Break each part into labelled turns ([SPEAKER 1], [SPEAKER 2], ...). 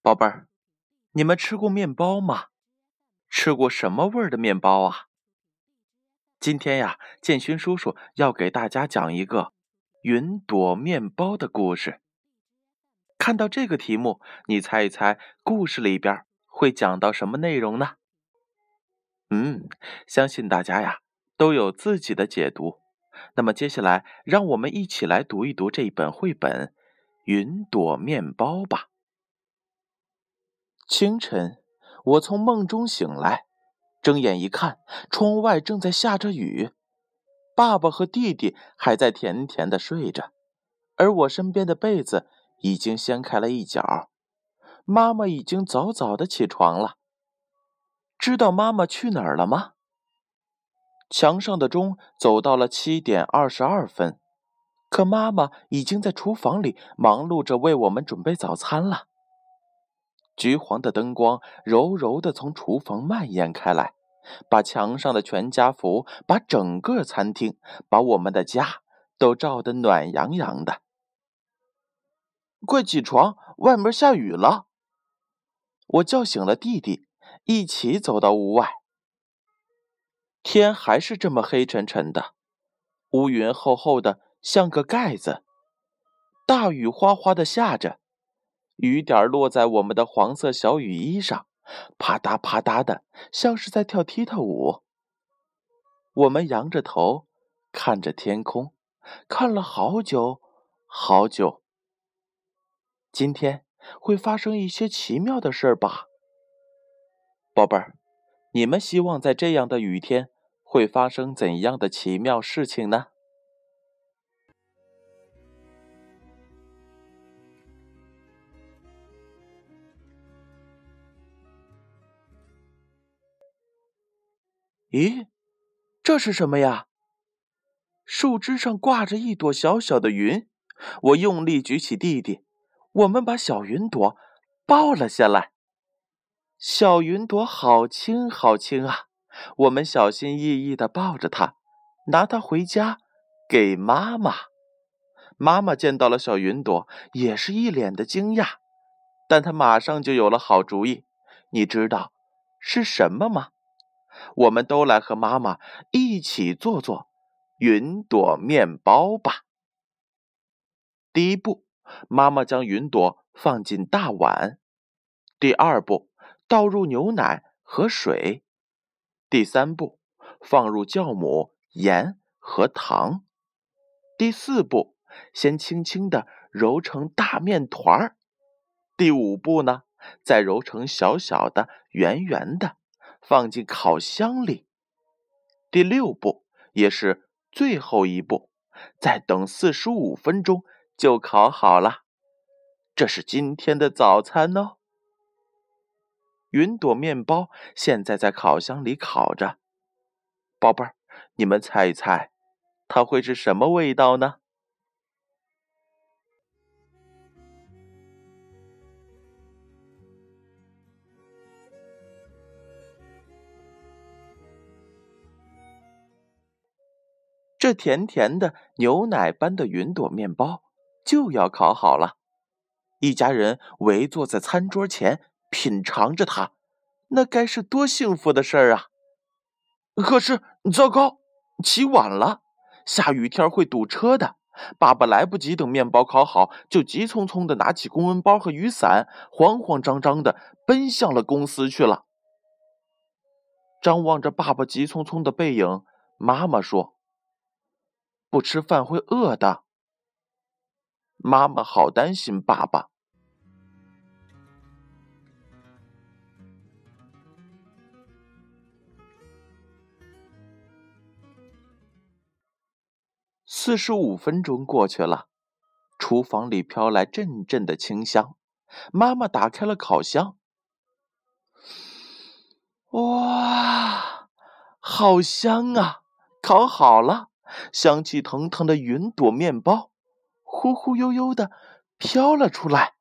[SPEAKER 1] 宝贝儿，你们吃过面包吗？吃过什么味儿的面包啊？今天呀，建勋叔叔要给大家讲一个云朵面包的故事。看到这个题目，你猜一猜，故事里边会讲到什么内容呢？嗯，相信大家呀都有自己的解读。那么接下来，让我们一起来读一读这一本绘本《云朵面包》吧。清晨，我从梦中醒来，睁眼一看，窗外正在下着雨，爸爸和弟弟还在甜甜的睡着，而我身边的被子已经掀开了一角，妈妈已经早早的起床了。知道妈妈去哪儿了吗？墙上的钟走到了七点二十二分，可妈妈已经在厨房里忙碌着为我们准备早餐了。橘黄的灯光柔柔的从厨房蔓延开来，把墙上的全家福，把整个餐厅，把我们的家都照得暖洋洋的。快起床，外面下雨了！我叫醒了弟弟，一起走到屋外。天还是这么黑沉沉的，乌云厚厚的像个盖子，大雨哗哗的下着。雨点落在我们的黄色小雨衣上，啪嗒啪嗒的，像是在跳踢踏舞。我们仰着头看着天空，看了好久好久。今天会发生一些奇妙的事吧，宝贝儿？你们希望在这样的雨天会发生怎样的奇妙事情呢？咦，这是什么呀？树枝上挂着一朵小小的云，我用力举起弟弟，我们把小云朵抱了下来。小云朵好轻好轻啊！我们小心翼翼的抱着它，拿它回家给妈妈。妈妈见到了小云朵，也是一脸的惊讶，但她马上就有了好主意。你知道是什么吗？我们都来和妈妈一起做做云朵面包吧。第一步，妈妈将云朵放进大碗。第二步，倒入牛奶和水。第三步，放入酵母、盐和糖。第四步，先轻轻的揉成大面团儿。第五步呢，再揉成小小的、圆圆的。放进烤箱里。第六步也是最后一步，再等四十五分钟就烤好了。这是今天的早餐哦。云朵面包现在在烤箱里烤着，宝贝儿，你们猜一猜，它会是什么味道呢？这甜甜的牛奶般的云朵面包就要烤好了，一家人围坐在餐桌前品尝着它，那该是多幸福的事儿啊！可是，糟糕，起晚了，下雨天会堵车的。爸爸来不及等面包烤好，就急匆匆的拿起公文包和雨伞，慌慌张张的奔向了公司去了。张望着爸爸急匆匆的背影，妈妈说。不吃饭会饿的，妈妈好担心爸爸。四十五分钟过去了，厨房里飘来阵阵的清香。妈妈打开了烤箱，哇，好香啊！烤好了。香气腾腾的云朵面包，忽忽悠悠的飘了出来。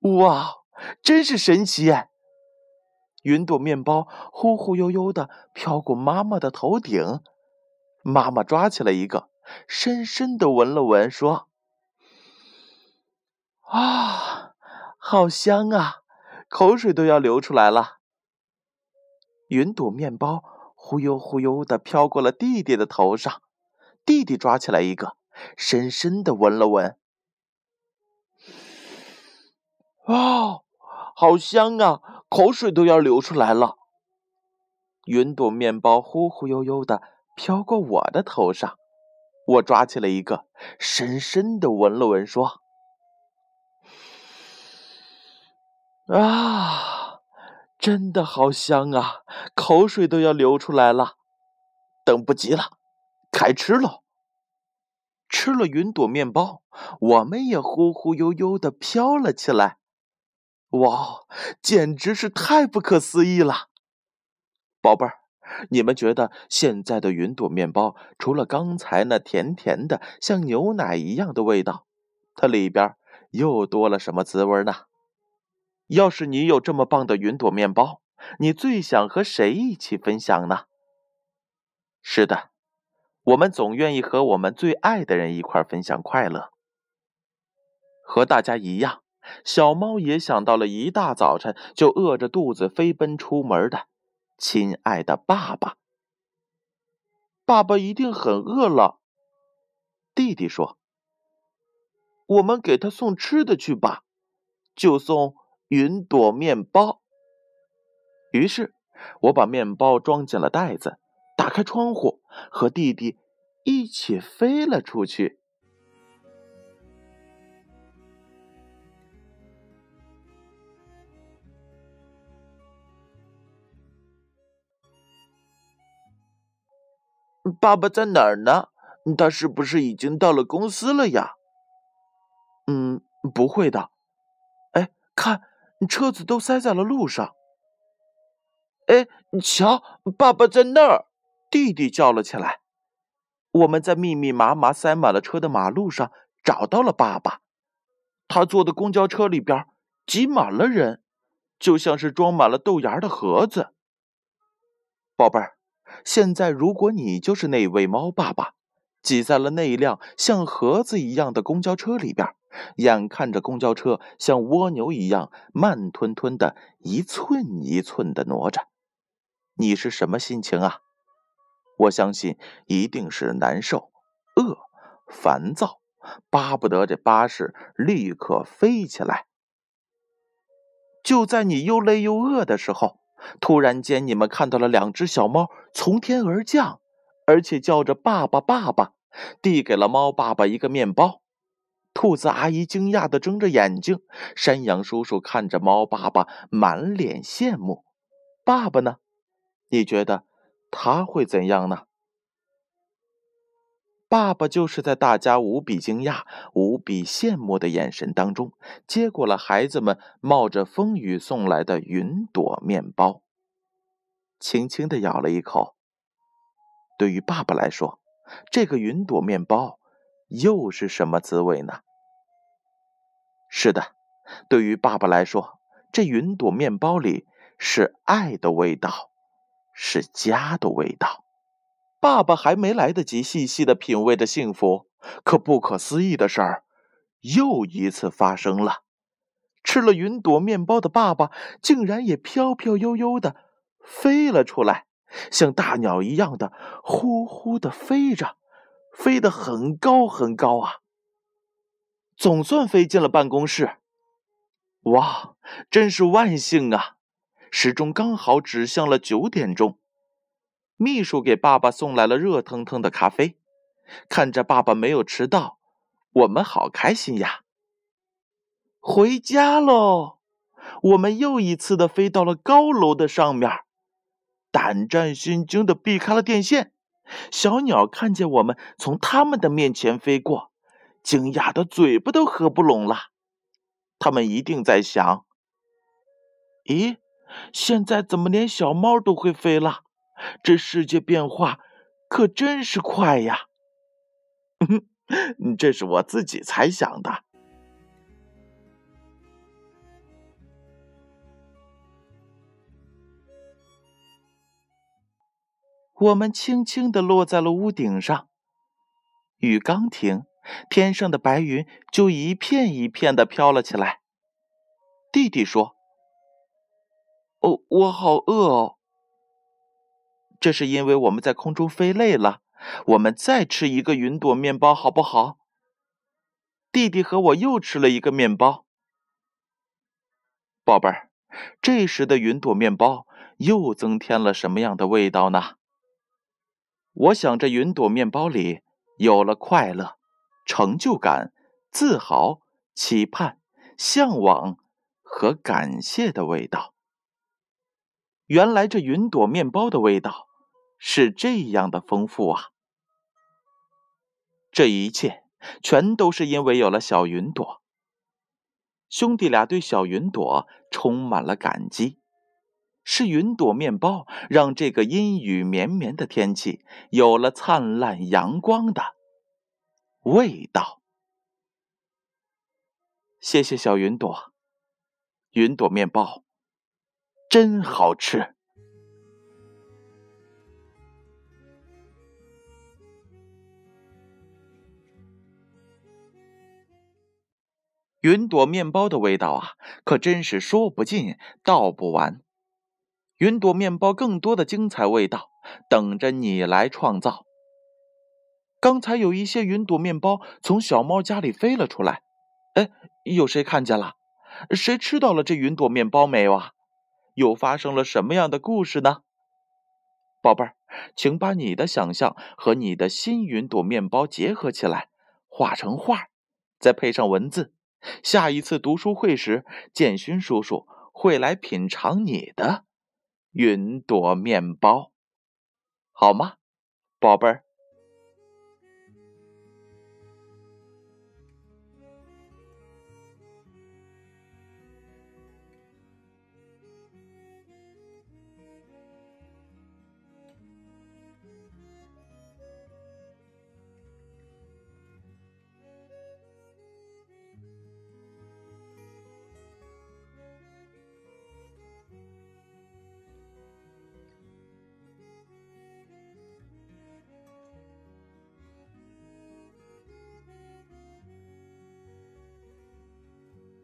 [SPEAKER 1] 哇，真是神奇！云朵面包忽忽悠悠的飘过妈妈的头顶，妈妈抓起了一个，深深的闻了闻，说：“啊，好香啊，口水都要流出来了。云朵面包忽悠忽悠的飘过了弟弟的头上，弟弟抓起来一个，深深的闻了闻。哦，好香啊，口水都要流出来了。云朵面包忽忽悠悠的飘过我的头上，我抓起了一个，深深的闻了闻，说：“啊，真的好香啊，口水都要流出来了。等不及了，开吃了！”吃了云朵面包，我们也忽忽悠悠的飘了起来。哇，简直是太不可思议了！宝贝儿，你们觉得现在的云朵面包，除了刚才那甜甜的像牛奶一样的味道，它里边又多了什么滋味呢？要是你有这么棒的云朵面包，你最想和谁一起分享呢？是的，我们总愿意和我们最爱的人一块分享快乐。和大家一样，小猫也想到了一大早晨就饿着肚子飞奔出门的。亲爱的爸爸，爸爸一定很饿了。弟弟说：“我们给他送吃的去吧，就送云朵面包。”于是，我把面包装进了袋子，打开窗户，和弟弟一起飞了出去。爸爸在哪儿呢？他是不是已经到了公司了呀？嗯，不会的。哎，看，车子都塞在了路上。哎，瞧，爸爸在那儿！弟弟叫了起来。我们在密密麻麻塞满了车的马路上找到了爸爸。他坐的公交车里边挤满了人，就像是装满了豆芽的盒子。宝贝儿。现在，如果你就是那位猫爸爸，挤在了那一辆像盒子一样的公交车里边，眼看着公交车像蜗牛一样慢吞吞的一寸一寸的挪着，你是什么心情啊？我相信一定是难受、饿、烦躁，巴不得这巴士立刻飞起来。就在你又累又饿的时候。突然间，你们看到了两只小猫从天而降，而且叫着“爸爸，爸爸”，递给了猫爸爸一个面包。兔子阿姨惊讶的睁着眼睛，山羊叔叔看着猫爸爸，满脸羡慕。爸爸呢？你觉得他会怎样呢？爸爸就是在大家无比惊讶、无比羡慕的眼神当中，接过了孩子们冒着风雨送来的云朵面包，轻轻的咬了一口。对于爸爸来说，这个云朵面包又是什么滋味呢？是的，对于爸爸来说，这云朵面包里是爱的味道，是家的味道。爸爸还没来得及细细的品味着幸福，可不可思议的事儿又一次发生了。吃了云朵面包的爸爸，竟然也飘飘悠悠的飞了出来，像大鸟一样的呼呼的飞着，飞得很高很高啊！总算飞进了办公室。哇，真是万幸啊！时钟刚好指向了九点钟。秘书给爸爸送来了热腾腾的咖啡，看着爸爸没有迟到，我们好开心呀！回家喽！我们又一次的飞到了高楼的上面，胆战心惊的避开了电线。小鸟看见我们从他们的面前飞过，惊讶的嘴巴都合不拢了。他们一定在想：咦，现在怎么连小猫都会飞了？这世界变化可真是快呀！这是我自己猜想的。我们轻轻的落在了屋顶上，雨刚停，天上的白云就一片一片的飘了起来。弟弟说：“哦，我好饿哦。”这是因为我们在空中飞累了。我们再吃一个云朵面包好不好？弟弟和我又吃了一个面包。宝贝儿，这时的云朵面包又增添了什么样的味道呢？我想，这云朵面包里有了快乐、成就感、自豪、期盼、向往和感谢的味道。原来，这云朵面包的味道是这样的丰富啊！这一切全都是因为有了小云朵。兄弟俩对小云朵充满了感激。是云朵面包让这个阴雨绵绵的天气有了灿烂阳光的味道。谢谢小云朵，云朵面包真好吃。云朵面包的味道啊，可真是说不尽道不完。云朵面包更多的精彩味道等着你来创造。刚才有一些云朵面包从小猫家里飞了出来，哎，有谁看见了？谁吃到了这云朵面包没有啊？又发生了什么样的故事呢？宝贝儿，请把你的想象和你的新云朵面包结合起来，画成画，再配上文字。下一次读书会时，建勋叔叔会来品尝你的。云朵面包，好吗，宝贝儿？